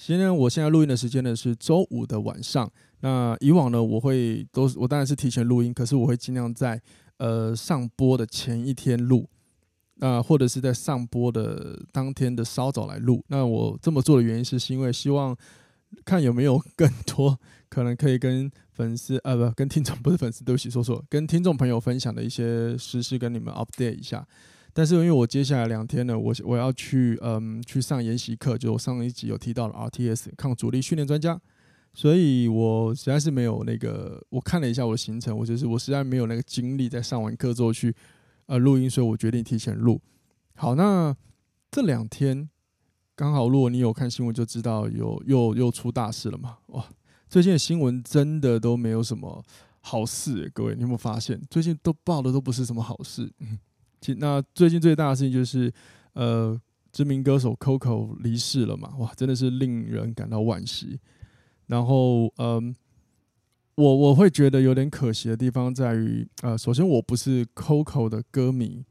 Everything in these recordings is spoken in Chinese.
其实呢我现在录音的时间呢是周五的晚上。那以往呢，我会都我当然是提前录音，可是我会尽量在呃上播的前一天录，那、或者是在上播的当天的稍早来录。那我这么做的原因是，是因为希望看有没有更多可能可以跟粉丝呃不跟听众不是粉丝，对不起说错，跟听众朋友分享的一些实事跟你们 update 一下。但是因为我接下来两天呢，我我要去嗯去上研习课，就我上一集有提到的 RTS 抗阻力训练专家，所以我实在是没有那个，我看了一下我的行程，我就是我实在没有那个精力在上完课之后去呃录音，所以我决定提前录。好，那这两天刚好，如果你有看新闻就知道有又又出大事了嘛，哇！最近的新闻真的都没有什么好事，各位你有没有发现？最近都报的都不是什么好事。那最近最大的事情就是，呃，知名歌手 Coco 离世了嘛，哇，真的是令人感到惋惜。然后，嗯、我我会觉得有点可惜的地方在于，呃，首先我不是 Coco 的歌迷，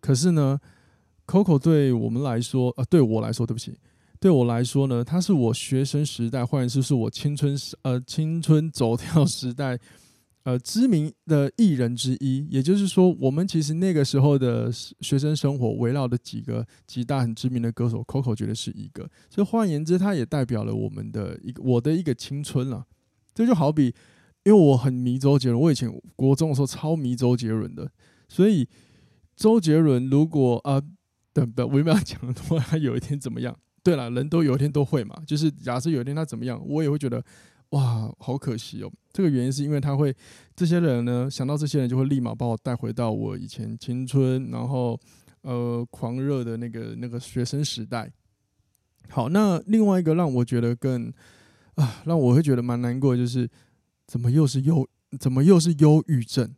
可是呢，Coco 对我们来说，呃，对我来说，对不起，对我来说呢，他是我学生时代，或者是是我青春时，呃，青春走跳时代。呃，知名的艺人之一，也就是说，我们其实那个时候的学生生活围绕的几个几大很知名的歌手，Coco 觉得是一个。所以换言之，他也代表了我们的一个我的一个青春了。这就好比，因为我很迷周杰伦，我以前国中的时候超迷周杰伦的，所以周杰伦如果啊，等等，我有没有讲说 他有一天怎么样？对了，人都有一天都会嘛，就是假设有一天他怎么样，我也会觉得。哇，好可惜哦！这个原因是因为他会，这些人呢，想到这些人就会立马把我带回到我以前青春，然后呃狂热的那个那个学生时代。好，那另外一个让我觉得更啊，让我会觉得蛮难过就是，怎么又是忧，怎么又是忧郁症？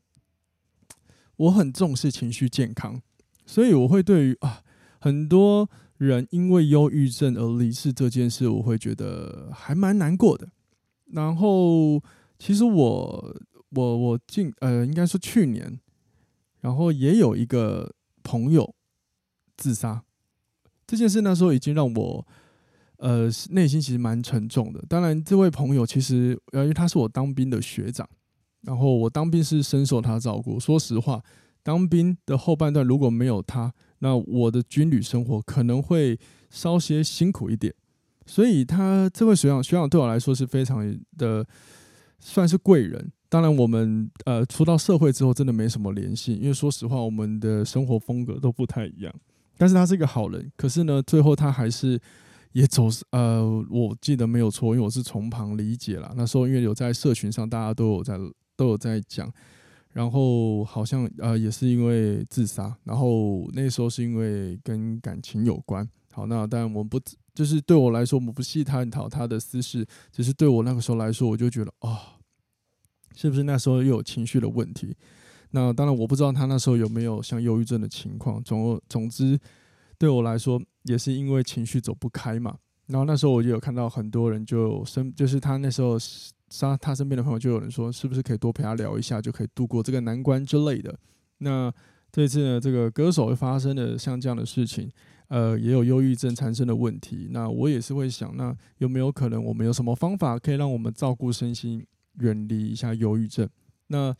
我很重视情绪健康，所以我会对于啊很多人因为忧郁症而离世这件事，我会觉得还蛮难过的。然后，其实我我我近呃，应该说去年，然后也有一个朋友自杀，这件事那时候已经让我呃内心其实蛮沉重的。当然，这位朋友其实呃，因为他是我当兵的学长，然后我当兵是深受他照顾。说实话，当兵的后半段如果没有他，那我的军旅生活可能会稍些辛苦一点。所以他这位学长学长对我来说是非常的算是贵人。当然，我们呃出到社会之后，真的没什么联系，因为说实话，我们的生活风格都不太一样。但是他是一个好人，可是呢，最后他还是也走呃，我记得没有错，因为我是从旁理解了。那时候因为有在社群上，大家都有在都有在讲，然后好像呃也是因为自杀，然后那时候是因为跟感情有关。好，那当然我们不。就是对我来说，我不细探讨他的私事，只是对我那个时候来说，我就觉得、哦，是不是那时候又有情绪的问题？那当然我不知道他那时候有没有像忧郁症的情况。总总之，对我来说也是因为情绪走不开嘛。然后那时候我就有看到很多人就身，就是他那时候杀他身边的朋友，就有人说，是不是可以多陪他聊一下，就可以度过这个难关之类的。那这次呢，这个歌手会发生的像这样的事情。呃，也有忧郁症产生的问题。那我也是会想，那有没有可能我们有什么方法可以让我们照顾身心，远离一下忧郁症？那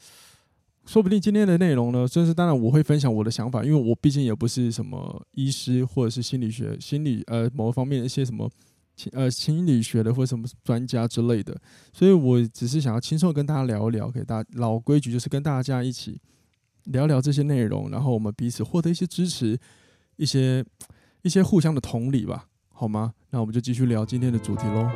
说不定今天的内容呢，就是当然我会分享我的想法，因为我毕竟也不是什么医师或者是心理学、心理呃某方面的一些什么呃心理学的或者什么专家之类的，所以我只是想要轻松跟大家聊一聊，给大老规矩就是跟大家一起聊聊这些内容，然后我们彼此获得一些支持，一些。一些互相的同理吧，好吗？那我们就继续聊今天的主题喽。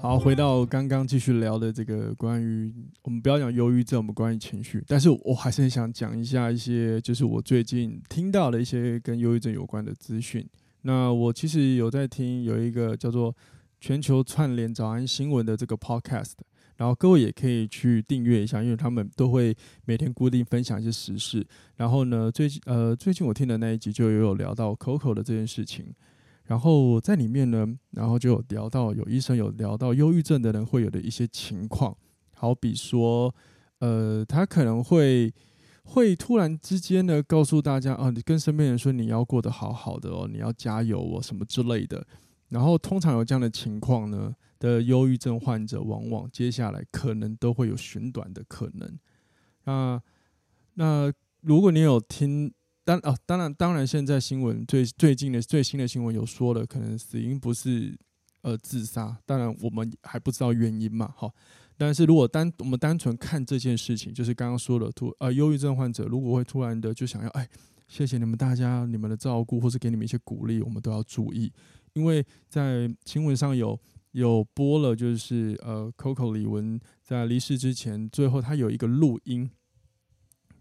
好，回到刚刚继续聊的这个关于我们不要讲忧郁症，我们关于情绪，但是我还是很想讲一下一些，就是我最近听到的一些跟忧郁症有关的资讯。那我其实有在听有一个叫做全球串联早安新闻的这个 podcast，然后各位也可以去订阅一下，因为他们都会每天固定分享一些时事。然后呢，最近呃最近我听的那一集就有聊到 Coco 的这件事情，然后在里面呢，然后就有聊到有医生有聊到忧郁症的人会有的一些情况，好比说呃他可能会。会突然之间呢，告诉大家啊，你跟身边人说你要过得好好的哦，你要加油哦，什么之类的。然后通常有这样的情况呢的忧郁症患者，往往接下来可能都会有寻短的可能。那那如果你有听，当啊，当然当然，现在新闻最最近的最新的新闻有说了，可能死因不是呃自杀，当然我们还不知道原因嘛，好。但是如果单我们单纯看这件事情，就是刚刚说的，突呃忧郁症患者如果会突然的就想要，哎，谢谢你们大家你们的照顾，或是给你们一些鼓励，我们都要注意，因为在新闻上有有播了，就是呃 Coco 李玟在离世之前，最后他有一个录音，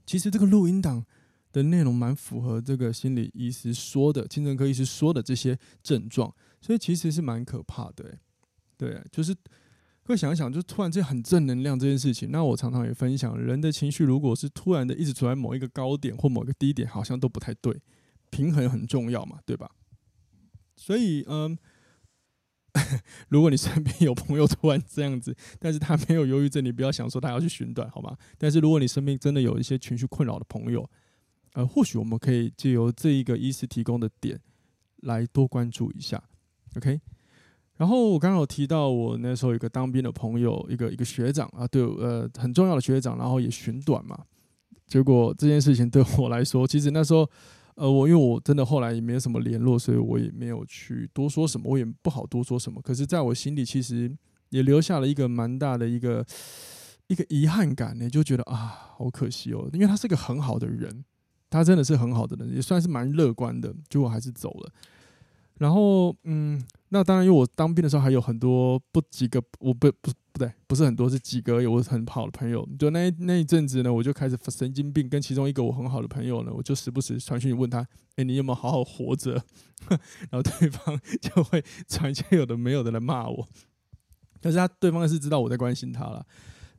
其实这个录音档的内容蛮符合这个心理医师说的，精神科医师说的这些症状，所以其实是蛮可怕的，对，就是。会想一想，就突然间很正能量这件事情。那我常常也分享，人的情绪如果是突然的一直处在某一个高点或某个低点，好像都不太对。平衡很重要嘛，对吧？所以，嗯，如果你身边有朋友突然这样子，但是他没有忧郁症，你不要想说他要去寻短，好吗？但是如果你身边真的有一些情绪困扰的朋友，呃，或许我们可以借由这一个医师提供的点来多关注一下，OK？然后我刚好提到，我那时候有个当兵的朋友，一个一个学长啊，对，呃，很重要的学长，然后也寻短嘛。结果这件事情对我来说，其实那时候，呃，我因为我真的后来也没有什么联络，所以我也没有去多说什么，我也不好多说什么。可是，在我心里，其实也留下了一个蛮大的一个一个遗憾感呢，就觉得啊，好可惜哦，因为他是个很好的人，他真的是很好的人，也算是蛮乐观的，结果还是走了。然后，嗯。那当然，因为我当兵的时候还有很多不几个，我不不不对，不是很多，是几个有很好的朋友。就那那一阵子呢，我就开始神经病，跟其中一个我很好的朋友呢，我就时不时传讯问他：“哎，你有没有好好活着？” 然后对方就会传一些有的没有的来骂我。但是他对方是知道我在关心他了。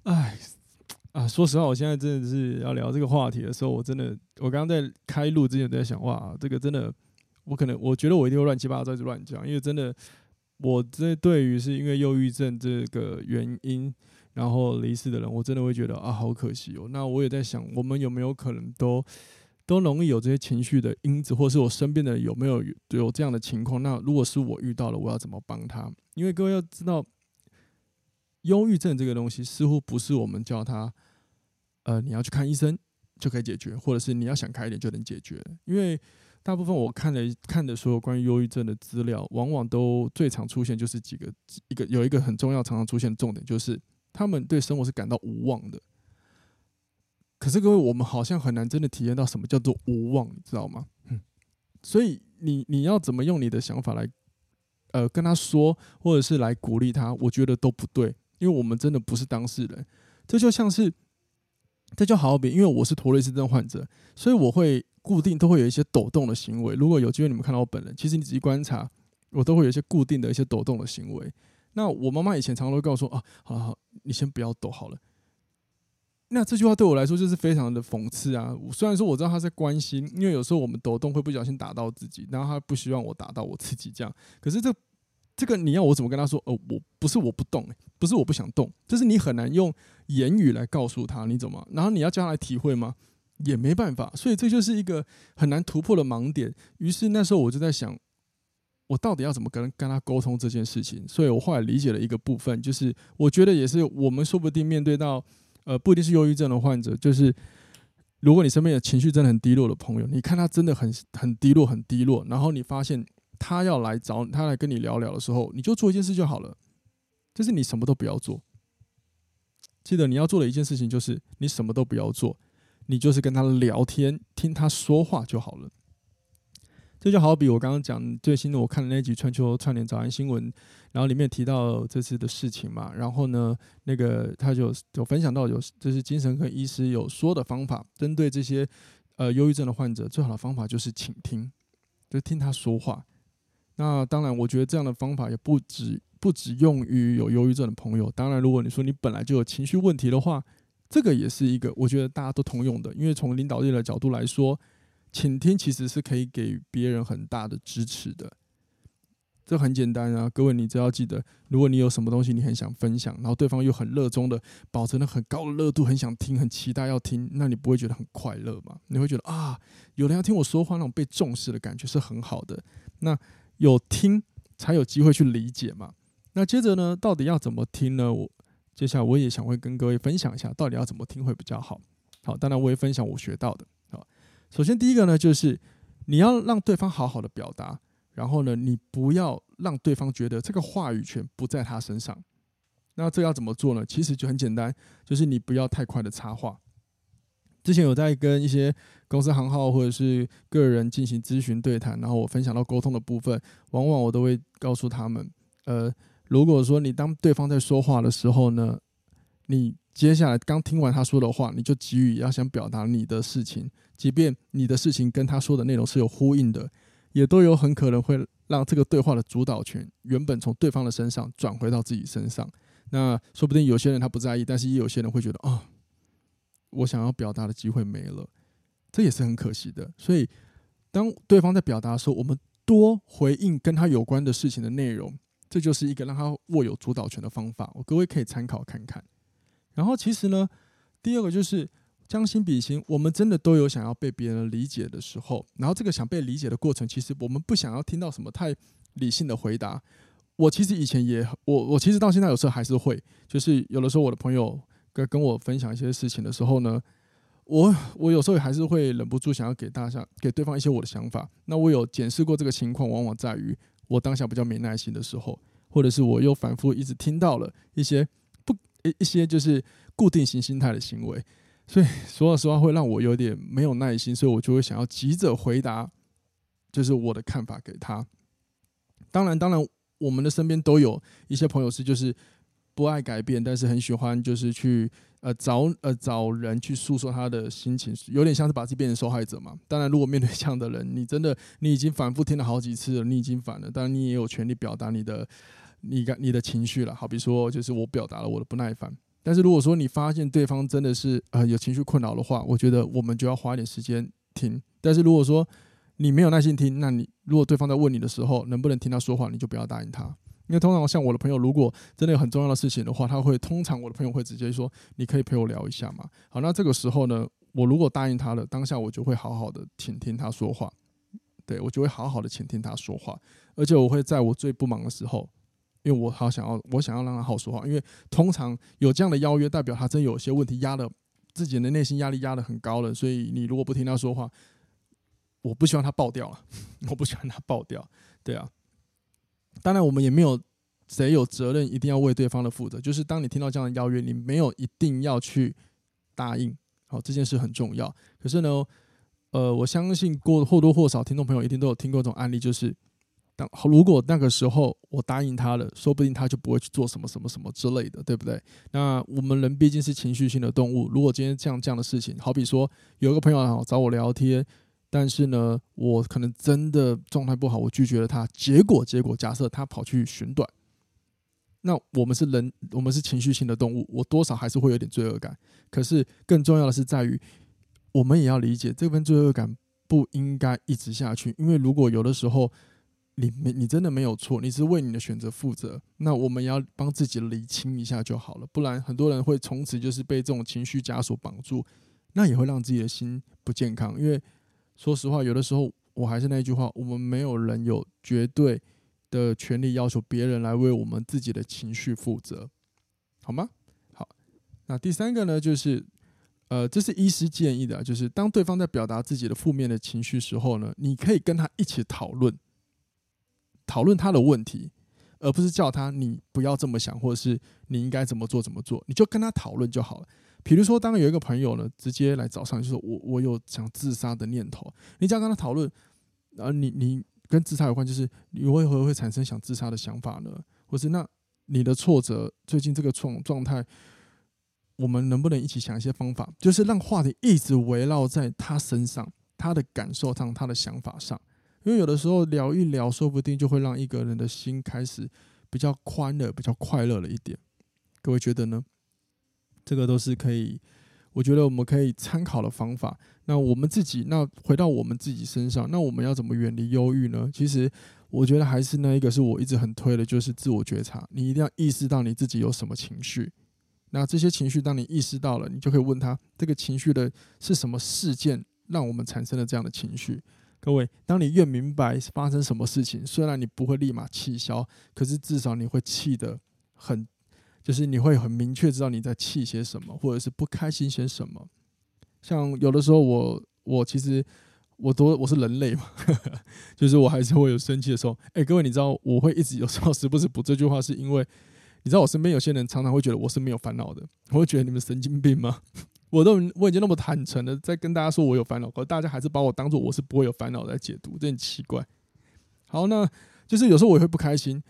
哎，啊，说实话，我现在真的是要聊这个话题的时候，我真的，我刚刚在开录之前在想，哇，这个真的。我可能我觉得我一定会乱七八糟在这乱讲，因为真的，我这对于是因为忧郁症这个原因然后离世的人，我真的会觉得啊，好可惜哦。那我也在想，我们有没有可能都都容易有这些情绪的因子，或是我身边的有没有有这样的情况？那如果是我遇到了，我要怎么帮他？因为各位要知道，忧郁症这个东西似乎不是我们叫他，呃，你要去看医生就可以解决，或者是你要想开一点就能解决，因为。大部分我看了看的所有关于忧郁症的资料，往往都最常出现就是几个，一个有一个很重要常常出现的重点，就是他们对生活是感到无望的。可是各位，我们好像很难真的体验到什么叫做无望，你知道吗？嗯，所以你你要怎么用你的想法来，呃，跟他说，或者是来鼓励他，我觉得都不对，因为我们真的不是当事人。这就像是，这就好比，因为我是妥瑞氏症患者，所以我会。固定都会有一些抖动的行为。如果有机会你们看到我本人，其实你仔细观察，我都会有一些固定的一些抖动的行为。那我妈妈以前常常会告诉我啊，好好，你先不要抖好了。那这句话对我来说就是非常的讽刺啊。虽然说我知道她在关心，因为有时候我们抖动会不小心打到自己，然后她不希望我打到我自己这样。可是这这个你要我怎么跟她说？哦，我不是我不动，不是我不想动，就是你很难用言语来告诉她你怎么，然后你要叫她来体会吗？也没办法，所以这就是一个很难突破的盲点。于是那时候我就在想，我到底要怎么跟跟他沟通这件事情？所以我后来理解了一个部分，就是我觉得也是我们说不定面对到，呃，不一定是忧郁症的患者，就是如果你身边的情绪真的很低落的朋友，你看他真的很很低落很低落，然后你发现他要来找他来跟你聊聊的时候，你就做一件事就好了，就是你什么都不要做。记得你要做的一件事情就是你什么都不要做。你就是跟他聊天，听他说话就好了。这就好比我刚刚讲最新的，我看的那集《全球串联早安新闻》，然后里面提到这次的事情嘛。然后呢，那个他就有分享到有就是精神科医师有说的方法，针对这些呃忧郁症的患者，最好的方法就是倾听，就听他说话，那当然，我觉得这样的方法也不止不止用于有忧郁症的朋友。当然，如果你说你本来就有情绪问题的话，这个也是一个我觉得大家都通用的。因为从领导力的角度来说，倾听其实是可以给别人很大的支持的。这很简单啊，各位，你只要记得，如果你有什么东西你很想分享，然后对方又很热衷的保持了很高的热度，很想听，很期待要听，那你不会觉得很快乐吗？你会觉得啊，有人要听我说话，那种被重视的感觉是很好的。那有听才有机会去理解嘛。那接着呢，到底要怎么听呢？我接下来我也想会跟各位分享一下，到底要怎么听会比较好。好，当然我也分享我学到的。好，首先第一个呢，就是你要让对方好好的表达。然后呢，你不要让对方觉得这个话语权不在他身上。那这要怎么做呢？其实就很简单，就是你不要太快的插话。之前有在跟一些公司行号或者是个人进行咨询对谈，然后我分享到沟通的部分，往往我都会告诉他们，呃，如果说你当对方在说话的时候呢，你接下来刚听完他说的话，你就急于要想表达你的事情，即便你的事情跟他说的内容是有呼应的。也都有很可能会让这个对话的主导权原本从对方的身上转回到自己身上。那说不定有些人他不在意，但是也有些人会觉得啊、哦，我想要表达的机会没了，这也是很可惜的。所以，当对方在表达的时候，我们多回应跟他有关的事情的内容，这就是一个让他握有主导权的方法。我各位可以参考看看。然后，其实呢，第二个就是。将心比心，我们真的都有想要被别人理解的时候。然后这个想被理解的过程，其实我们不想要听到什么太理性的回答。我其实以前也，我我其实到现在有时候还是会，就是有的时候我的朋友跟跟我分享一些事情的时候呢，我我有时候还是会忍不住想要给大家给对方一些我的想法。那我有检视过这个情况，往往在于我当下比较没耐心的时候，或者是我又反复一直听到了一些不一一些就是固定型心态的行为。所以说老实话会让我有点没有耐心，所以我就会想要急着回答，就是我的看法给他。当然，当然，我们的身边都有一些朋友是就是不爱改变，但是很喜欢就是去呃找呃找人去诉说他的心情，有点像是把自己变成受害者嘛。当然，如果面对这样的人，你真的你已经反复听了好几次了，你已经烦了，当然你也有权利表达你的你感你的情绪了。好比说，就是我表达了我的不耐烦。但是如果说你发现对方真的是呃有情绪困扰的话，我觉得我们就要花一点时间听。但是如果说你没有耐心听，那你如果对方在问你的时候能不能听他说话，你就不要答应他。因为通常像我的朋友，如果真的有很重要的事情的话，他会通常我的朋友会直接说：“你可以陪我聊一下吗？”好，那这个时候呢，我如果答应他了，当下我就会好好的倾听他说话，对，我就会好好的倾听他说话，而且我会在我最不忙的时候。因为我好想要，我想要让他好说话。因为通常有这样的邀约，代表他真有些问题压的自己的内心压力压得很高了。所以你如果不听他说话，我不希望他爆掉了，我不希望他爆掉。对啊，当然我们也没有谁有责任一定要为对方的负责。就是当你听到这样的邀约，你没有一定要去答应。好，这件事很重要。可是呢，呃，我相信过或多或少听众朋友一定都有听过这种案例，就是。当如果那个时候我答应他了，说不定他就不会去做什么什么什么之类的，对不对？那我们人毕竟是情绪性的动物，如果今天这样这样的事情，好比说有一个朋友找我聊天，但是呢，我可能真的状态不好，我拒绝了他，结果结果假设他跑去寻短，那我们是人，我们是情绪性的动物，我多少还是会有点罪恶感。可是更重要的是在于，我们也要理解这份罪恶感不应该一直下去，因为如果有的时候。你没，你真的没有错，你是为你的选择负责。那我们要帮自己理清一下就好了，不然很多人会从此就是被这种情绪枷锁绑住，那也会让自己的心不健康。因为说实话，有的时候我还是那句话，我们没有人有绝对的权利要求别人来为我们自己的情绪负责，好吗？好，那第三个呢，就是呃，这是医师建议的，就是当对方在表达自己的负面的情绪时候呢，你可以跟他一起讨论。讨论他的问题，而不是叫他你不要这么想，或者是你应该怎么做怎么做，你就跟他讨论就好了。比如说，当有一个朋友呢，直接来找上，就说我我有想自杀的念头，你只要跟他讨论，啊，你你跟自杀有关，就是你为何会产生想自杀的想法呢？或是那你的挫折，最近这个状状态，我们能不能一起想一些方法，就是让话题一直围绕在他身上，他的感受上，他的想法上。因为有的时候聊一聊，说不定就会让一个人的心开始比较宽了，比较快乐了一点。各位觉得呢？这个都是可以，我觉得我们可以参考的方法。那我们自己，那回到我们自己身上，那我们要怎么远离忧郁呢？其实我觉得还是那一个是我一直很推的，就是自我觉察。你一定要意识到你自己有什么情绪。那这些情绪，当你意识到了，你就可以问他，这个情绪的是什么事件让我们产生了这样的情绪？各位，当你越明白发生什么事情，虽然你不会立马气消，可是至少你会气得很，就是你会很明确知道你在气些什么，或者是不开心些什么。像有的时候我我其实我都我是人类嘛，就是我还是会有生气的时候。哎，各位，你知道我会一直有时候时不时补这句话，是因为。你知道我身边有些人常常会觉得我是没有烦恼的，我会觉得你们神经病吗？我都我已经那么坦诚的在跟大家说我有烦恼，可大家还是把我当做我是不会有烦恼在解读，这很奇怪。好，那就是有时候我也会不开心，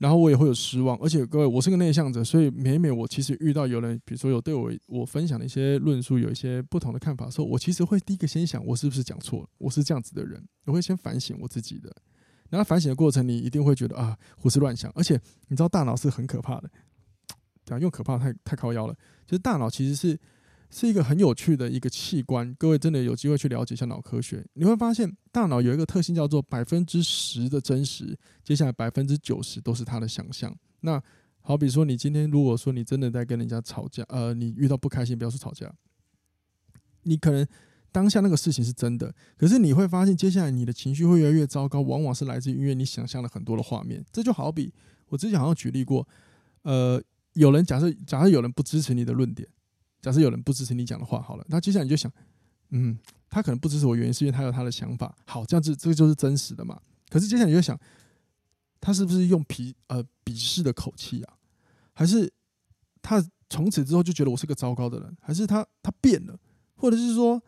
然后我也会有失望，而且各位，我是个内向者，所以每每我其实遇到有人，比如说有对我我分享的一些论述有一些不同的看法的时候，我其实会第一个先想我是不是讲错了，我是这样子的人，我会先反省我自己的。然后反省的过程，你一定会觉得啊，胡思乱想。而且你知道，大脑是很可怕的，对啊，用可怕太太靠腰了。就是大脑其实是是一个很有趣的一个器官。各位真的有机会去了解一下脑科学，你会发现大脑有一个特性叫做百分之十的真实，接下来百分之九十都是他的想象。那好比说，你今天如果说你真的在跟人家吵架，呃，你遇到不开心，不要说吵架，你可能。当下那个事情是真的，可是你会发现，接下来你的情绪会越来越糟糕，往往是来自于因为你想象了很多的画面。这就好比我之前好像举例过，呃，有人假设假设有人不支持你的论点，假设有人不支持你讲的话，好了，那接下来你就想，嗯，他可能不支持我，原因是因为他有他的想法。好，这样子这个就是真实的嘛。可是接下来你就想，他是不是用鄙呃鄙视的口气啊？还是他从此之后就觉得我是个糟糕的人？还是他他变了？或者是说？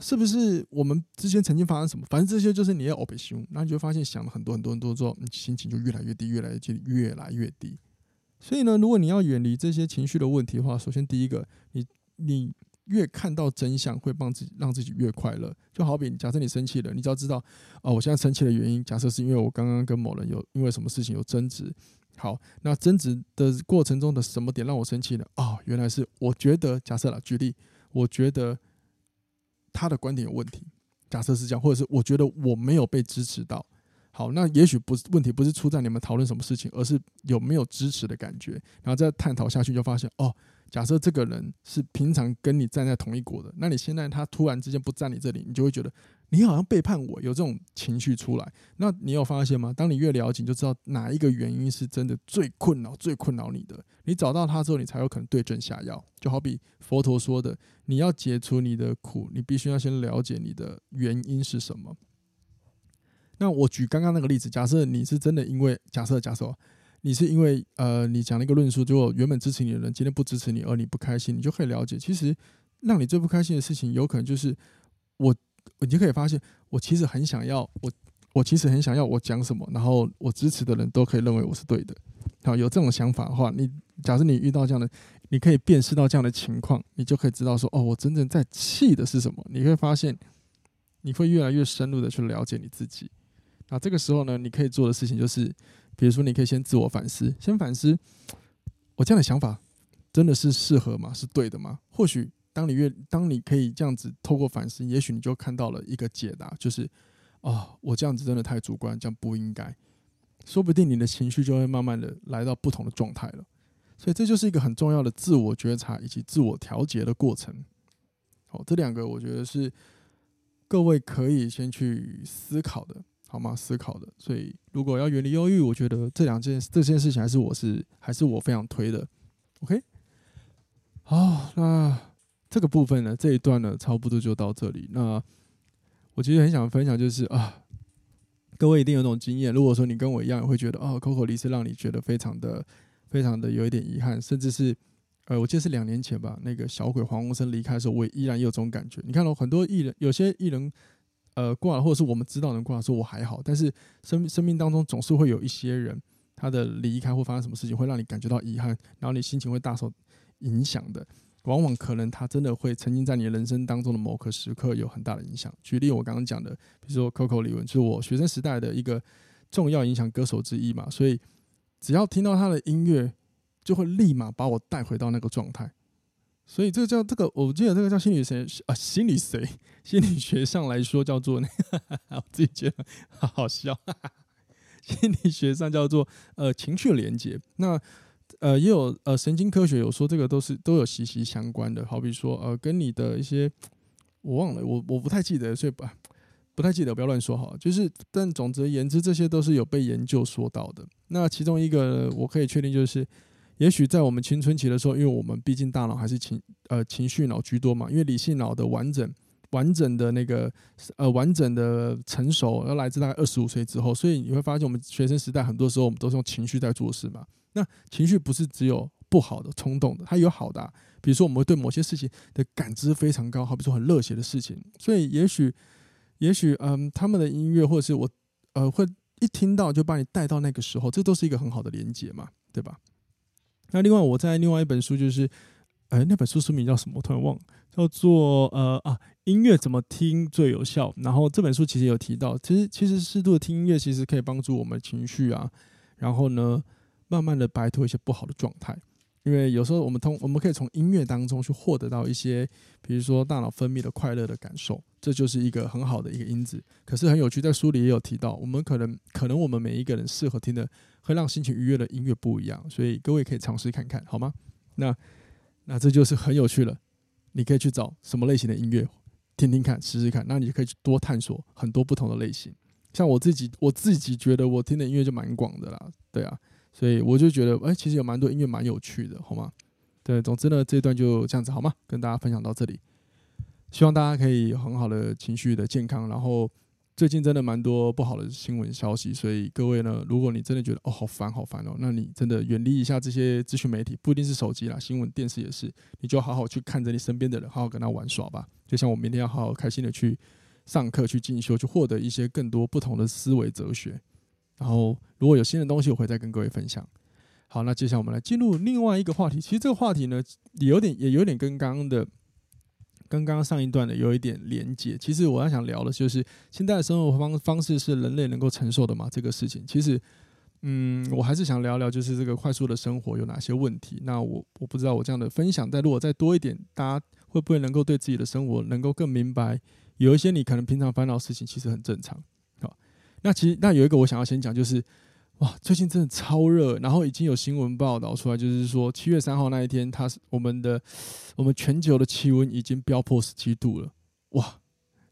是不是我们之前曾经发生什么？反正这些就是你要 open 胸，那你就发现想了很多很多很多之后，你心情就越来越低，越来越低，越来越低。所以呢，如果你要远离这些情绪的问题的话，首先第一个，你你越看到真相，会帮自己让自己越快乐。就好比假设你生气了，你只要知道哦，我现在生气的原因，假设是因为我刚刚跟某人有因为什么事情有争执。好，那争执的过程中的什么点让我生气呢？哦，原来是我觉得，假设了，举例，我觉得。他的观点有问题，假设是这样，或者是我觉得我没有被支持到。好，那也许不是问题，不是出在你们讨论什么事情，而是有没有支持的感觉。然后再探讨下去，就发现哦，假设这个人是平常跟你站在同一国的，那你现在他突然之间不站你这里，你就会觉得。你好像背叛我，有这种情绪出来，那你有发现吗？当你越了解，就知道哪一个原因是真的最困扰、最困扰你的。你找到他之后，你才有可能对症下药。就好比佛陀说的，你要解除你的苦，你必须要先了解你的原因是什么。那我举刚刚那个例子，假设你是真的因为假设假设你是因为呃，你讲了一个论述，就原本支持你的人今天不支持你，而你不开心，你就可以了解，其实让你最不开心的事情，有可能就是我。你就可以发现，我其实很想要，我我其实很想要我讲什么，然后我支持的人都可以认为我是对的。好，有这种想法的话，你假设你遇到这样的，你可以辨识到这样的情况，你就可以知道说，哦，我真正在气的是什么。你会发现，你会越来越深入的去了解你自己。那这个时候呢，你可以做的事情就是，比如说，你可以先自我反思，先反思，我这样的想法真的是适合吗？是对的吗？或许。当你越当你可以这样子透过反思，也许你就看到了一个解答，就是哦，我这样子真的太主观，这样不应该。说不定你的情绪就会慢慢的来到不同的状态了。所以这就是一个很重要的自我觉察以及自我调节的过程。好，这两个我觉得是各位可以先去思考的，好吗？思考的。所以如果要远离忧郁，我觉得这两件这件事情还是我是还是我非常推的。OK，好，那。这个部分呢，这一段呢，差不多就到这里。那我其实很想分享，就是啊，各位一定有那种经验。如果说你跟我一样，会觉得哦，Coco 离世让你觉得非常的、非常的有一点遗憾，甚至是呃，我记得是两年前吧，那个小鬼黄鸿升离开的时候，我也依然有这种感觉。你看到很多艺人，有些艺人呃挂了，或者是我们知道的人挂了，说我还好，但是生生命当中总是会有一些人，他的离开或发生什么事情，会让你感觉到遗憾，然后你心情会大受影响的。往往可能他真的会曾经在你人生当中的某个时刻有很大的影响。举例，我刚刚讲的，比如说 Coco 李玟，就是我学生时代的一个重要影响歌手之一嘛。所以只要听到他的音乐，就会立马把我带回到那个状态。所以这个叫这个，我记得这个叫心理学啊，心理谁？心理学上来说叫做那个，我自己觉得好好笑。心理学上叫做呃情绪连接。那呃，也有呃，神经科学有说这个都是都有息息相关的，好比说呃，跟你的一些我忘了，我我不太记得，所以不不太记得，不要乱说好。就是，但总之言之，这些都是有被研究说到的。那其中一个我可以确定就是，也许在我们青春期的时候，因为我们毕竟大脑还是情呃情绪脑居多嘛，因为理性脑的完整完整的那个呃完整的成熟要来自大概二十五岁之后，所以你会发现我们学生时代很多时候我们都是用情绪在做事嘛。那情绪不是只有不好的冲动的，它有好的。比如说，我们会对某些事情的感知非常高，好比说很热血的事情。所以，也许，也许，嗯，他们的音乐或者是我，呃，会一听到就把你带到那个时候，这都是一个很好的连接嘛，对吧？那另外，我在另外一本书就是，哎，那本书书名叫什么？我突然忘了，叫做呃啊，音乐怎么听最有效？然后这本书其实有提到，其实其实适度的听音乐其实可以帮助我们情绪啊。然后呢，慢慢的摆脱一些不好的状态，因为有时候我们通我们可以从音乐当中去获得到一些，比如说大脑分泌的快乐的感受，这就是一个很好的一个因子。可是很有趣，在书里也有提到，我们可能可能我们每一个人适合听的会让心情愉悦的音乐不一样，所以各位可以尝试看看，好吗？那那这就是很有趣了，你可以去找什么类型的音乐听听看，试试看，那你就可以去多探索很多不同的类型。像我自己，我自己觉得我听的音乐就蛮广的啦，对啊。所以我就觉得，哎、其实有蛮多音乐蛮有趣的，好吗？对，总之呢，这一段就这样子，好吗？跟大家分享到这里，希望大家可以很好的情绪的健康。然后最近真的蛮多不好的新闻消息，所以各位呢，如果你真的觉得哦好烦好烦哦，那你真的远离一下这些资讯媒体，不一定是手机啦，新闻电视也是，你就好好去看着你身边的人，好好跟他玩耍吧。就像我明天要好好开心的去上课、去进修、去获得一些更多不同的思维哲学。然后，如果有新的东西，我会再跟各位分享。好，那接下来我们来进入另外一个话题。其实这个话题呢，也有点，也有点跟刚刚的，跟刚刚上一段的有一点连接。其实我要想聊的就是，现在的生活方方式是人类能够承受的吗？这个事情，其实，嗯，我还是想聊聊，就是这个快速的生活有哪些问题。那我我不知道，我这样的分享，再如果再多一点，大家会不会能够对自己的生活能够更明白？有一些你可能平常烦恼的事情，其实很正常。那其实，那有一个我想要先讲，就是哇，最近真的超热，然后已经有新闻报道出来，就是说七月三号那一天，它是我们的我们全球的气温已经飙破十七度了，哇！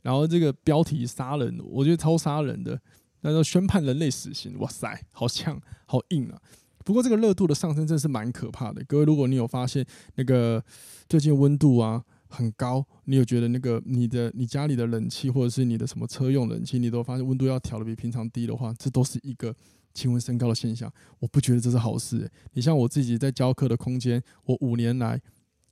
然后这个标题杀人，我觉得超杀人的，那就宣判人类死刑，哇塞，好呛，好硬啊！不过这个热度的上升真是蛮可怕的，各位，如果你有发现那个最近温度啊。很高，你有觉得那个你的你家里的冷气或者是你的什么车用冷气，你都发现温度要调得比平常低的话，这都是一个气温升高的现象。我不觉得这是好事。你像我自己在教课的空间，我五年来，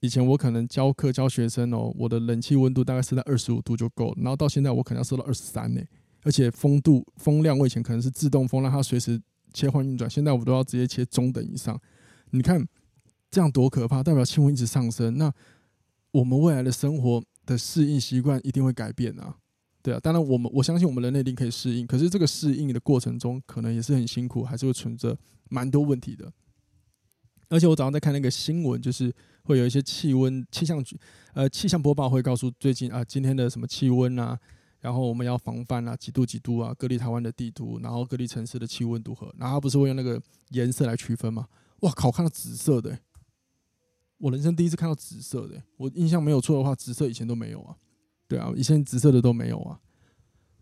以前我可能教课教学生哦，我的冷气温度大概是在二十五度就够了，然后到现在我可能要设到二十三呢，而且风度风量我以前可能是自动风，让它随时切换运转，现在我都要直接切中等以上。你看这样多可怕，代表气温一直上升，那。我们未来的生活的适应习惯一定会改变啊，对啊，当然我们我相信我们人类一定可以适应，可是这个适应的过程中可能也是很辛苦，还是会存着蛮多问题的。而且我早上在看那个新闻，就是会有一些气温气象局呃气象播报会告诉最近啊今天的什么气温啊，然后我们要防范啊几度几度啊，各地台湾的地图，然后各地城市的气温如何，然后不是会用那个颜色来区分吗？哇靠，看到紫色的。我人生第一次看到紫色的，我印象没有错的话，紫色以前都没有啊。对啊，以前紫色的都没有啊。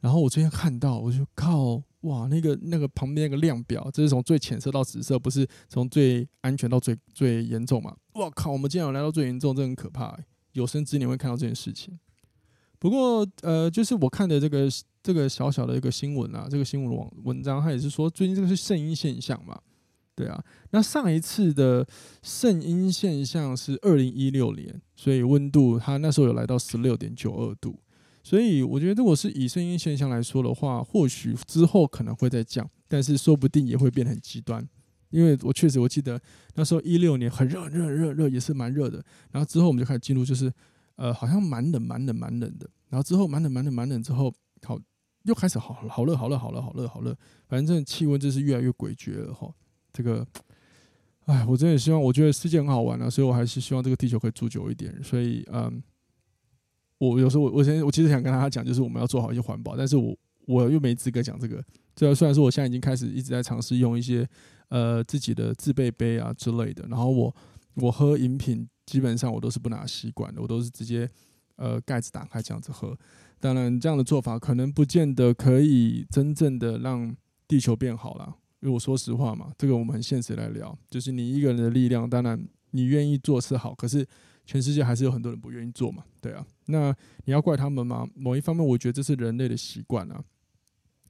然后我最近看到，我就靠，哇，那个那个旁边那个量表，这是从最浅色到紫色，不是从最安全到最最严重嘛？哇靠，我们竟然有来到最严重，这很可怕欸。有生之年会看到这件事情。不过呃，就是我看的这个这个小小的一个新闻啊，这个新闻网文章，它也是说最近这个是圣婴现象嘛。对啊，那上一次的圣婴现象是二零一六年，所以温度它那时候有来到十六点九二度，所以我觉得如果是以圣婴现象来说的话，或许之后可能会再降，但是说不定也会变得很极端。因为我确实我记得那时候一六年很热很热很热热也是蛮热的，然后之后我们就开始进入就是呃好像蛮冷蛮冷蛮冷的，然后之后蛮冷蛮冷蛮冷之后好又开始好好热好热好热好热好热，反正气温就是越来越诡谲了哈。这个，哎，我真的希望我觉得世界很好玩啊，所以我还是希望这个地球可以住久一点。所以嗯，我有时候我我现在我其实想跟大家讲，就是我们要做好一些环保，但是我我又没资格讲这个。这虽然说我现在已经开始一直在尝试用一些。呃，自己的自备杯啊之类的，然后我我喝饮品基本上我都是不拿吸管的，我都是直接呃盖子打开这样子喝。当然，这样的做法可能不见得可以真正的让地球变好了，因为我说实话嘛，这个我们很现实来聊，就是你一个人的力量，当然你愿意做是好，可是全世界还是有很多人不愿意做嘛，对啊，那你要怪他们吗？某一方面，我觉得这是人类的习惯啊。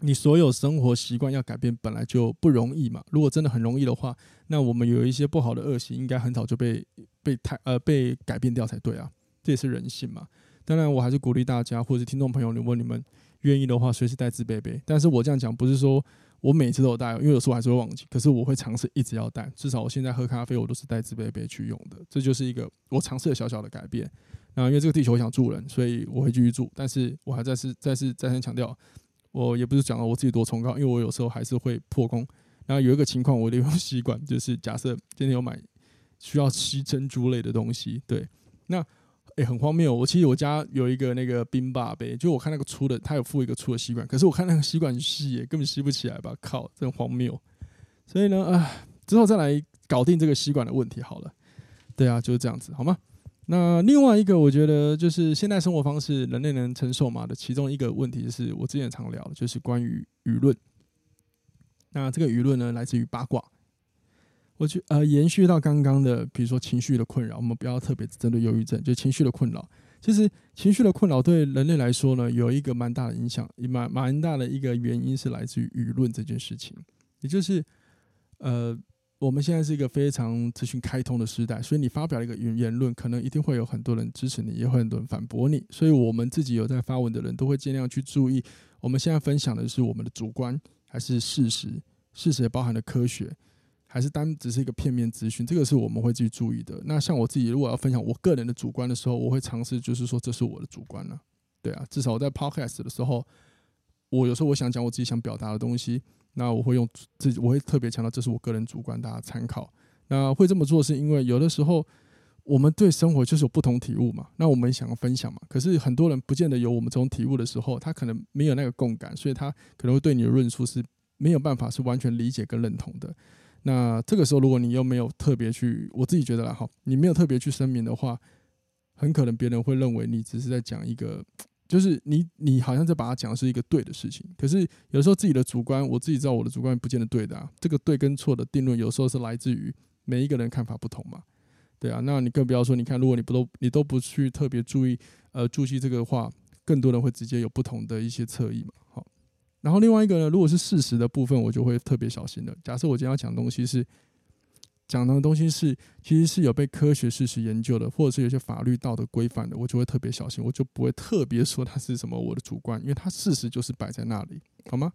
你所有生活习惯要改变本来就不容易嘛。如果真的很容易的话，那我们有一些不好的恶习，应该很早就被被太呃被改变掉才对啊。这也是人性嘛。当然，我还是鼓励大家或者是听众朋友，如果你们愿意的话，随时带自备杯。但是我这样讲不是说我每次都有带，因为有时候还是会忘记。可是我会尝试一直要带，至少我现在喝咖啡我都是带自备杯去用的。这就是一个我尝试的小小的改变。那因为这个地球我想住人，所以我会继续住。但是我还再次再次再三强调。我也不是讲了我自己多崇高，因为我有时候还是会破功。然后有一个情况，我的一个习惯就是，假设今天有买需要吸珍珠类的东西，对，那诶、很荒谬。我其实我家有一个那个冰霸杯，就我看那个粗的，它有附一个粗的吸管，可是我看那个吸管细，根本吸不起来吧？靠，真荒谬。所以呢，啊，之后再来搞定这个吸管的问题好了。对啊，就是这样子，好吗？那另外一个，我觉得就是现代生活方式，人类能承受吗的其中一个问题，就是我之前常聊的，就是关于舆论。那这个舆论呢，来自于八卦。我觉呃，延续到刚刚的，比如说情绪的困扰，我们不要特别针对忧郁症，就情绪的困扰。其实情绪的困扰对人类来说呢，有一个蛮大的影响，也蛮蛮大的一个原因是来自于舆论这件事情，也就是呃。我们现在是一个非常资讯开通的时代，所以你发表一个言言论，可能一定会有很多人支持你，也会很多人反驳你。所以，我们自己有在发文的人都会尽量去注意，我们现在分享的是我们的主观还是事实？事实也包含了科学，还是单只是一个片面资讯？这个是我们会去注意的。那像我自己，如果要分享我个人的主观的时候，我会尝试就是说，这是我的主观了。对啊，至少我在 Podcast 的时候，我有时候我想讲我自己想表达的东西。那我会用自己，我会特别强调，这是我个人主观，大家参考。那会这么做，是因为有的时候我们对生活就是有不同体悟嘛。那我们想要分享嘛，可是很多人不见得有我们这种体悟的时候，他可能没有那个共感，所以他可能会对你的论述是没有办法是完全理解跟认同的。那这个时候，如果你又没有特别去，我自己觉得啦，哈，你没有特别去声明的话，很可能别人会认为你只是在讲一个。就是你，你好像在把它讲是一个对的事情，可是有时候自己的主观，我自己知道我的主观不见得对的啊。这个对跟错的定论，有时候是来自于每一个人看法不同嘛，对啊。那你更不要说，你看，如果你不都你都不去特别注意，呃，注意这个的话，更多人会直接有不同的一些侧翼嘛。好，然后另外一个呢，如果是事实的部分，我就会特别小心的。假设我今天要讲的东西是。讲的东西是，其实是有被科学事实研究的，或者是有些法律道德规范的，我就会特别小心，我就不会特别说它是什么我的主观，因为它事实就是摆在那里，好吗？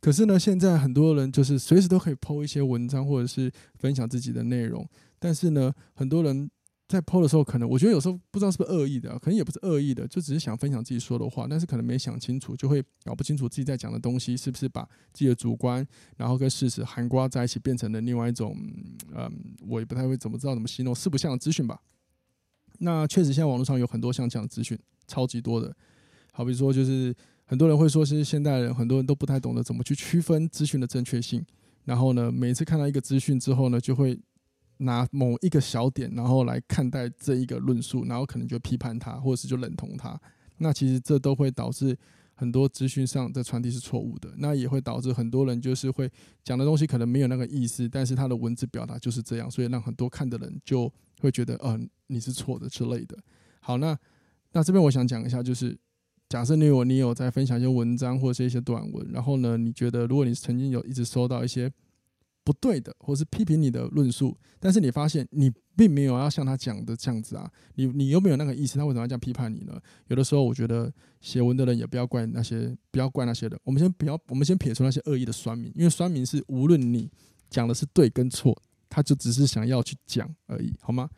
可是呢，现在很多人就是随时都可以 po 一些文章，或者是分享自己的内容，但是呢，很多人。在 po 的时候，可能我觉得有时候不知道是不是恶意的，可能也不是恶意的，就只是想分享自己说的话，但是可能没想清楚，就会搞不清楚自己在讲的东西是不是把自己的主观，然后跟事实含瓜在一起，变成了另外一种，嗯，我也不太会怎么知道怎么形容四不像的资讯吧。那确实，现在网络上有很多像这样的资讯，超级多的。好比说，就是很多人会说，是现代人很多人都不太懂得怎么去区分资讯的正确性，然后呢，每次看到一个资讯之后呢，就会。拿某一个小点，然后来看待这一个论述，然后可能就批判他，或者是就认同他。那其实这都会导致很多资讯上的传递是错误的。那也会导致很多人就是会讲的东西可能没有那个意思，但是他的文字表达就是这样，所以让很多看的人就会觉得，嗯、你是错的之类的。好，那那这边我想讲一下，就是假设你有你有在分享一些文章或者是一些短文，然后呢，你觉得如果你曾经有一直收到一些。不对的，或是批评你的论述，但是你发现你并没有要像他讲的这样子啊，你你又没有那个意思，他为什么要这样批判你呢？有的时候，我觉得写文的人也不要怪那些，不要怪那些人。我们先不要，我们先撇除那些恶意的酸民，因为酸民是无论你讲的是对跟错，他就只是想要去讲而已，好吗？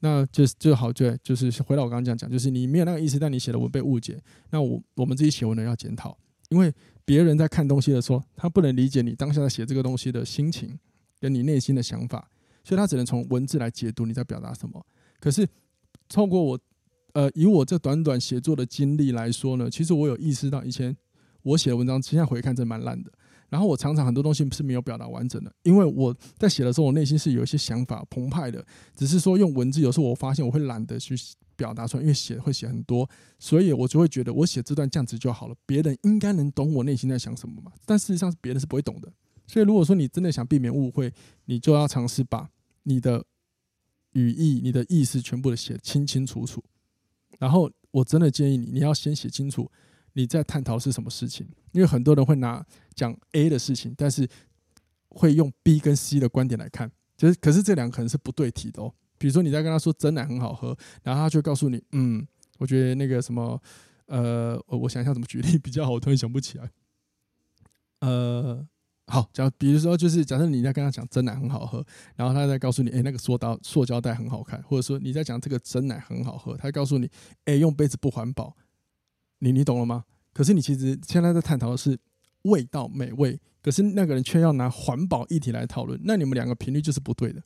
那就是就好，对，就是回到我刚刚讲讲，就是你没有那个意思，但你写的文被误解，那我我们自己写文的要检讨，因为别人在看东西的时候，他不能理解你当下在写这个东西的心情跟你内心的想法，所以他只能从文字来解读你在表达什么。可是透过我，呃，以我这短短写作的经历来说呢，其实我有意识到以前我写的文章，现在回看真蛮烂的。然后我常常很多东西是没有表达完整的，因为我在写的时候，我内心是有一些想法澎湃的，只是说用文字，有时候我发现我会懒得去表达出来，因为写会写很多，所以我就会觉得我写这段这样子就好了，别人应该能懂我内心在想什么嘛。但事实上，别人是不会懂的。所以如果说你真的想避免误会，你就要尝试把你的语义、你的意思全部的写清清楚楚。然后我真的建议你，你要先写清楚。你在探讨是什么事情？因为很多人会拿讲 A 的事情，但是会用 B 跟 C 的观点来看，就是可是这两个可能是不对题的哦。比如说你在跟他说真奶很好喝，然后他就告诉你，嗯，我觉得那个什么，呃，我想一下怎么举例比较好，我突然想不起来。呃，好，假比如说就是假设你在跟他讲真奶很好喝，然后他再告诉你，哎，那个塑胶塑胶袋很好看，或者说你在讲这个真奶很好喝，他告诉你，哎，用杯子不环保。你你懂了吗？可是你其实现在在探讨的是味道美味，可是那个人却要拿环保议题来讨论，那你们两个频率就是不对的。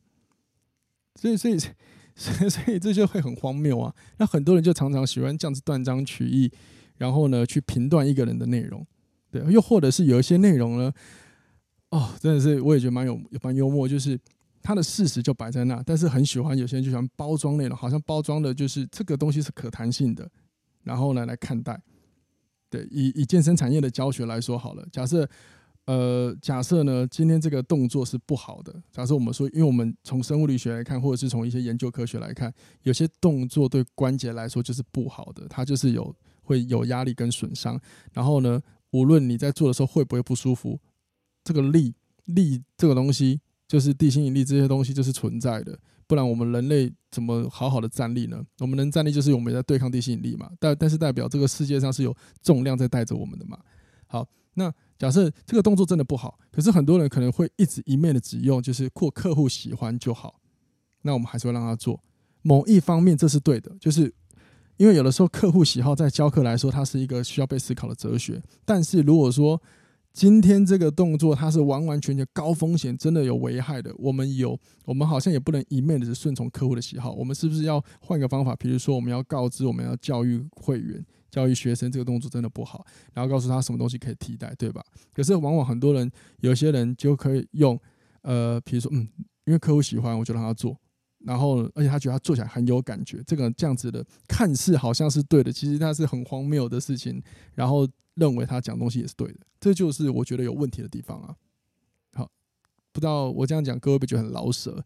所以所以所以所以这就会很荒谬啊！那很多人就常常喜欢这样子断章取义，然后呢去评断一个人的内容，对，又或者是有一些内容呢，哦，真的是我也觉得蛮有蛮幽默，就是他的事实就摆在那，但是很喜欢有些人就喜欢包装内容，好像包装的就是这个东西是可弹性的。然后呢，来看待，对，以以健身产业的教学来说好了。假设，呃，假设呢，今天这个动作是不好的。假设我们说，因为我们从生物力学来看，或者是从一些研究科学来看，有些动作对关节来说就是不好的，它就是有会有压力跟损伤。然后呢，无论你在做的时候会不会不舒服，这个力力这个东西，就是地心引力这些东西就是存在的。不然我们人类怎么好好的站立呢？我们能站立就是我们在对抗地心引力嘛。但但是代表这个世界上是有重量在带着我们的嘛。好，那假设这个动作真的不好，可是很多人可能会一直一昧的只用就是或客户喜欢就好，那我们还是会让他做。某一方面这是对的，就是因为有的时候客户喜好在教课来说，它是一个需要被思考的哲学。但是如果说今天这个动作，它是完完全全高风险，真的有危害的。我们有，我们好像也不能一昧的顺从客户的喜好。我们是不是要换个方法？比如说，我们要告知，我们要教育会员、教育学生，这个动作真的不好，然后告诉他什么东西可以替代，对吧？可是往往很多人，有些人就可以用，呃，比如说，嗯，因为客户喜欢，我就让他做，然后而且他觉得他做起来很有感觉，这个这样子的看似好像是对的，其实它是很荒谬的事情。然后。认为他讲东西也是对的，这就是我觉得有问题的地方啊。好，不知道我这样讲各位不觉得很老舍？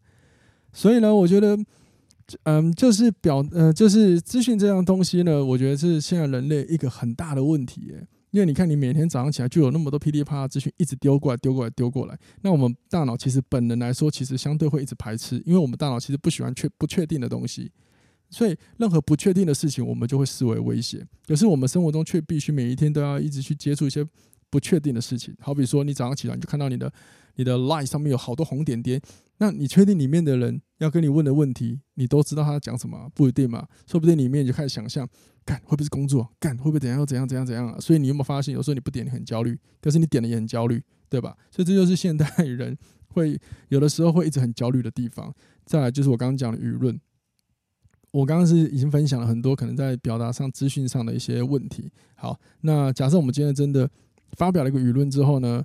所以呢，我觉得，嗯，就是表，呃，就是资讯这样东西呢，我觉得是现在人类一个很大的问题耶。因为你看，你每天早上起来就有那么多噼里啪啦资讯一直丢过来、丢过来、丢过来，那我们大脑其实本能来说，其实相对会一直排斥，因为我们大脑其实不喜欢确不确定的东西。所以，任何不确定的事情，我们就会视为威胁。可是，我们生活中却必须每一天都要一直去接触一些不确定的事情。好比说，你早上起来你就看到你的你的 line 上面有好多红点点，那你确定里面的人要跟你问的问题，你都知道他讲什么？不一定嘛，说不定里面你就开始想象，干会不会是工作？干会不会怎样又怎样怎样怎样啊？所以，你有没有发现，有时候你不点你很焦虑，可是你点了也很焦虑，对吧？所以，这就是现代人会有的时候会一直很焦虑的地方。再来就是我刚刚讲的舆论。我刚刚是已经分享了很多可能在表达上、资讯上的一些问题。好，那假设我们今天真的发表了一个舆论之后呢，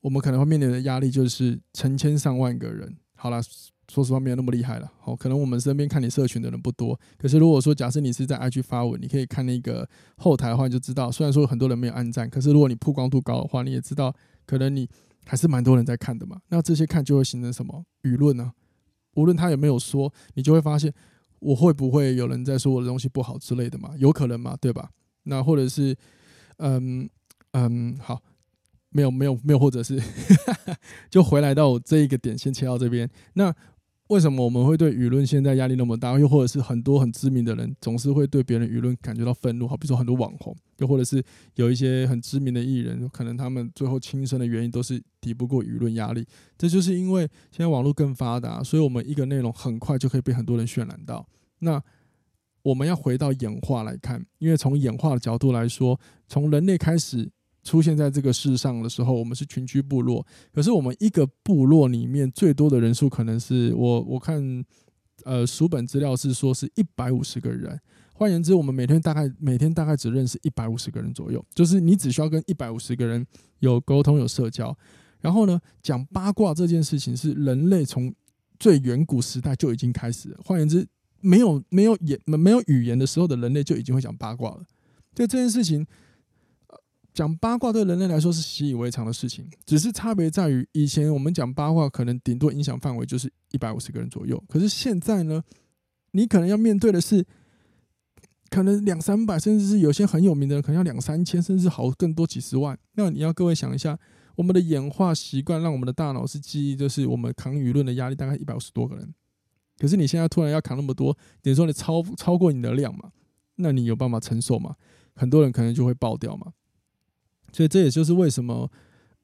我们可能会面临的压力就是成千上万个人。好了，说实话没有那么厉害了。好，可能我们身边看你社群的人不多，可是如果说假设你是在 IG 发文，你可以看那个后台的话，你就知道，虽然说很多人没有按赞，可是如果你曝光度高的话，你也知道，可能你还是蛮多人在看的嘛。那这些看就会形成什么舆论呢？无论他有没有说，你就会发现。我会不会有人在说我的东西不好之类的嘛？有可能嘛，对吧？那或者是，嗯嗯，好，没有没有没有，或者是，就回来到我这一个点，先切到这边。那为什么我们会对舆论现在压力那么大？又或者是很多很知名的人总是会对别人舆论感觉到愤怒？好，比如说很多网红，又或者是有一些很知名的艺人，可能他们最后轻生的原因都是抵不过舆论压力。这就是因为现在网络更发达，所以我们一个内容很快就可以被很多人渲染到。那我们要回到演化来看，因为从演化的角度来说，从人类开始。出现在这个世上的时候，我们是群居部落。可是我们一个部落里面最多的人数，可能是我我看，呃，书本资料是说是一百五十个人。换言之，我们每天大概每天大概只认识一百五十个人左右。就是你只需要跟一百五十个人有沟通、有社交。然后呢，讲八卦这件事情是人类从最远古时代就已经开始。换言之，没有没有言没有语言的时候的人类就已经会讲八卦了。对这件事情。讲八卦对人类来说是习以为常的事情，只是差别在于以前我们讲八卦可能顶多影响范围就是一百五十个人左右，可是现在呢，你可能要面对的是可能两三百，甚至是有些很有名的人可能要两三千，甚至好更多几十万。那你要各位想一下，我们的演化习惯让我们的大脑是记忆，就是我们扛舆论的压力大概一百五十多个人，可是你现在突然要扛那么多，等于说你超超过你的量嘛？那你有办法承受吗？很多人可能就会爆掉嘛。所以这也就是为什么，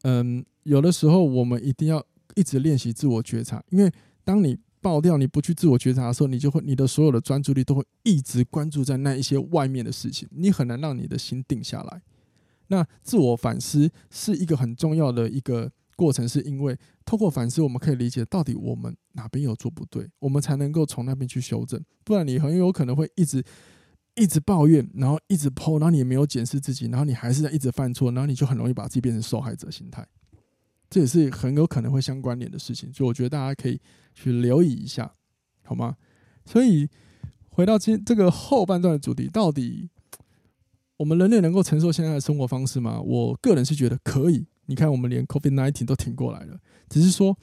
嗯，有的时候我们一定要一直练习自我觉察，因为当你爆掉，你不去自我觉察的时候，你就会你的所有的专注力都会一直关注在那一些外面的事情，你很难让你的心定下来。那自我反思是一个很重要的一个过程，是因为透过反思，我们可以理解到底我们哪边有做不对，我们才能够从那边去修正，不然你很有可能会一直。一直抱怨，然后一直剖然后你也没有检视自己，然后你还是在一直犯错，然后你就很容易把自己变成受害者心态，这也是很有可能会相关联的事情，所以我觉得大家可以去留意一下，好吗？所以回到今这个后半段的主题，到底我们人类能够承受现在的生活方式吗？我个人是觉得可以。你看，我们连 COVID-19 都挺过来了，只是说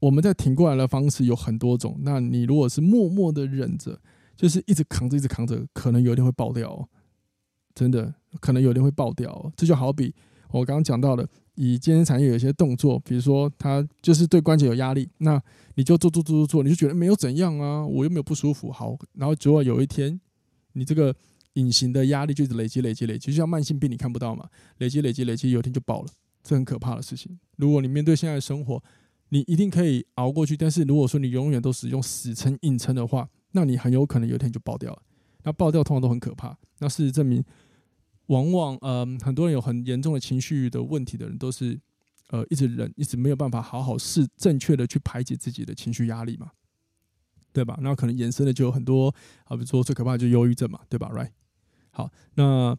我们在挺过来的方式有很多种。那你如果是默默的忍着。就是一直扛着，一直扛着，可能有一天会爆掉哦。真的，可能有一天会爆掉哦。这就好比我刚刚讲到的，以健身产业有一些动作，比如说他就是对关节有压力，那你就做做做做做，你就觉得没有怎样啊，我又没有不舒服。好，然后结果有一天，你这个隐形的压力就一直累积、累积、累积，就像慢性病，你看不到嘛？累积、累积、累积，有一天就爆了，这很可怕的事情。如果你面对现在的生活，你一定可以熬过去。但是如果说你永远都使用死撑硬撑的话，那你很有可能有一天就爆掉了。那爆掉通常都很可怕。那事实证明，往往呃很多人有很严重的情绪的问题的人，都是呃一直忍，一直没有办法好好是正确的去排解自己的情绪压力嘛，对吧？那可能延伸的就有很多，好比如说最可怕的就是忧郁症嘛，对吧？Right？好，那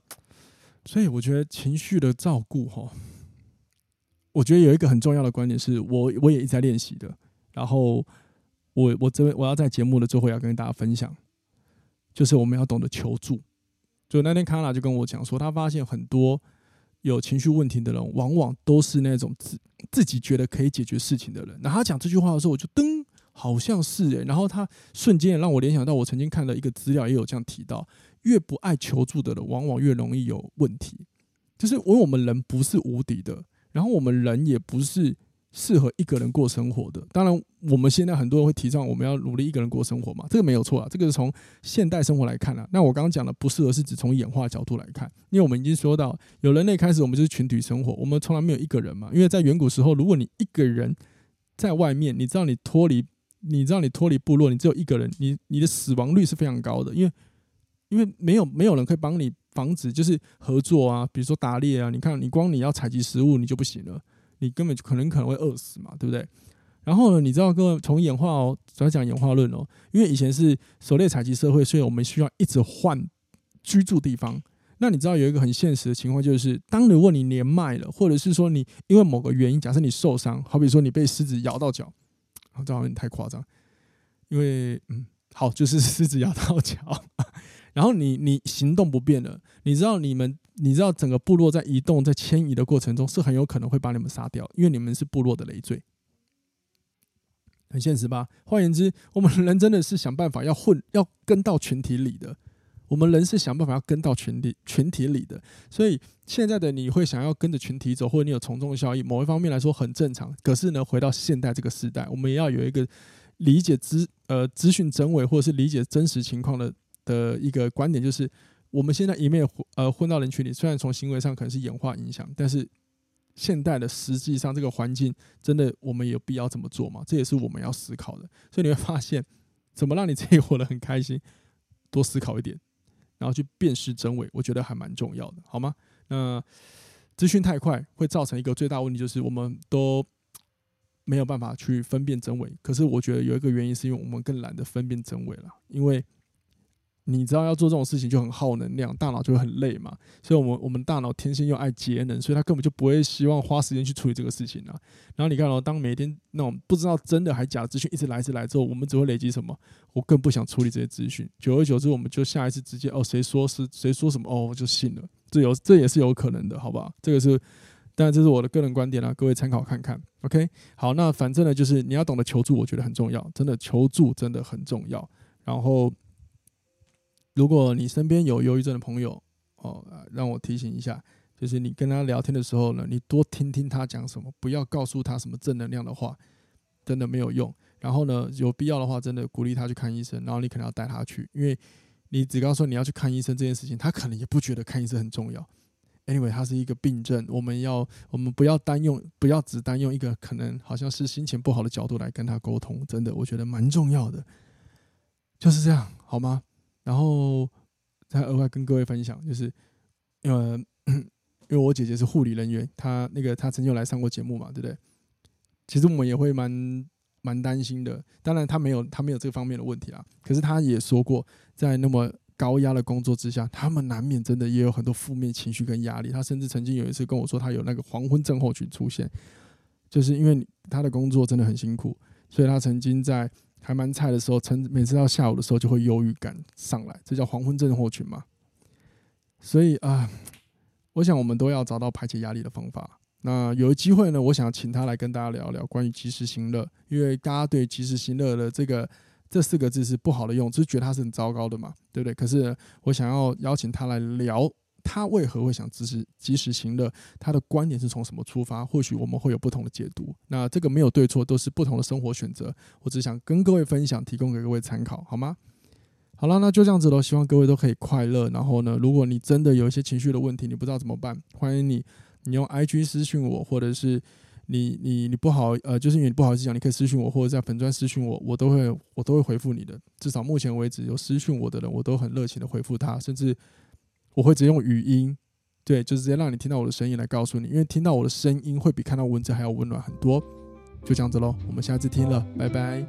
所以我觉得情绪的照顾哈，我觉得有一个很重要的观点是我我也一直在练习的，然后。我我这边我要在节目的最后要跟大家分享，就是我们要懂得求助。就那天卡拉就跟我讲说，他发现很多有情绪问题的人，往往都是那种自自己觉得可以解决事情的人。然后他讲这句话的时候，我就噔，好像是诶。然后他瞬间让我联想到，我曾经看了一个资料，也有这样提到，越不爱求助的人，往往越容易有问题。就是因为我们人不是无敌的，然后我们人也不是。适合一个人过生活的，当然我们现在很多人会提倡我们要努力一个人过生活嘛，这个没有错啊，这个是从现代生活来看啊。那我刚刚讲的不适合是指从演化角度来看，因为我们已经说到，有人类开始，我们就是群体生活，我们从来没有一个人嘛。因为在远古时候，如果你一个人在外面，你知道你脱离，你知道你脱离部落，你只有一个人，你你的死亡率是非常高的，因为因为没有没有人可以帮你防止，就是合作啊，比如说打猎啊，你看你光你要采集食物，你就不行了。你根本就可能可能会饿死嘛，对不对？然后呢，你知道各位从演化哦，主要讲演化论哦，因为以前是狩猎采集社会，所以我们需要一直换居住地方。那你知道有一个很现实的情况，就是当如果你年迈了，或者是说你因为某个原因，假设你受伤，好比说你被狮子咬到脚，这好像太夸张，因为嗯，好，就是狮子咬到脚。然后你你行动不便了，你知道你们你知道整个部落在移动在迁移的过程中是很有可能会把你们杀掉，因为你们是部落的累赘，很现实吧？换言之，我们人真的是想办法要混 要跟到群体里的，我们人是想办法要跟到群体群体里的，所以现在的你会想要跟着群体走，或者你有从众效应，某一方面来说很正常。可是呢，回到现代这个时代，我们也要有一个。理解资呃资讯真伪或者是理解真实情况的的一个观点，就是我们现在一面呃混到人群里，虽然从行为上可能是演化影响，但是现代的实际上这个环境真的我们有必要这么做吗？这也是我们要思考的。所以你会发现，怎么让你自己活得很开心，多思考一点，然后去辨识真伪，我觉得还蛮重要的，好吗？那资讯太快会造成一个最大问题，就是我们都。没有办法去分辨真伪，可是我觉得有一个原因是因为我们更懒得分辨真伪了。因为你知道要做这种事情就很耗能量，大脑就会很累嘛。所以，我们我们大脑天性又爱节能，所以他根本就不会希望花时间去处理这个事情啊。然后你看哦，当每天那种不知道真的还假的资讯一直来一直来之后，我们只会累积什么？我更不想处理这些资讯。久而久之，我们就下一次直接哦，谁说是谁说什么哦，我就信了。这有这也是有可能的，好不好？这个是。但这是我的个人观点啦，各位参考看看。OK，好，那反正呢，就是你要懂得求助，我觉得很重要，真的求助真的很重要。然后，如果你身边有忧郁症的朋友，哦，让我提醒一下，就是你跟他聊天的时候呢，你多听听他讲什么，不要告诉他什么正能量的话，真的没有用。然后呢，有必要的话，真的鼓励他去看医生，然后你可能要带他去，因为你只告诉你要去看医生这件事情，他可能也不觉得看医生很重要。Anyway，它是一个病症，我们要我们不要单用，不要只单用一个可能好像是心情不好的角度来跟他沟通，真的，我觉得蛮重要的，就是这样，好吗？然后再额外跟各位分享，就是呃，因为我姐姐是护理人员，她那个她曾经有来上过节目嘛，对不对？其实我们也会蛮蛮担心的，当然她没有她没有这方面的问题啊，可是她也说过，在那么。高压的工作之下，他们难免真的也有很多负面情绪跟压力。他甚至曾经有一次跟我说，他有那个黄昏症候群出现，就是因为他的工作真的很辛苦，所以他曾经在还蛮菜的时候，曾每次到下午的时候就会忧郁感上来，这叫黄昏症候群嘛。所以啊，我想我们都要找到排解压力的方法。那有机会呢，我想请他来跟大家聊聊关于及时行乐，因为大家对及时行乐的这个。这四个字是不好的用，就是觉得他是很糟糕的嘛，对不对？可是我想要邀请他来聊，他为何会想及时及时行乐，他的观点是从什么出发？或许我们会有不同的解读。那这个没有对错，都是不同的生活选择。我只想跟各位分享，提供给各位参考，好吗？好了，那就这样子喽。希望各位都可以快乐。然后呢，如果你真的有一些情绪的问题，你不知道怎么办，欢迎你，你用 IG 私讯我，或者是。你你你不好，呃，就是因为你不好意思讲，你可以私讯我，或者在粉专私讯我，我都会我都会回复你的。至少目前为止，有私讯我的人，我都很热情的回复他，甚至我会直接用语音，对，就直接让你听到我的声音来告诉你，因为听到我的声音会比看到文字还要温暖很多。就这样子喽，我们下次听了，拜拜。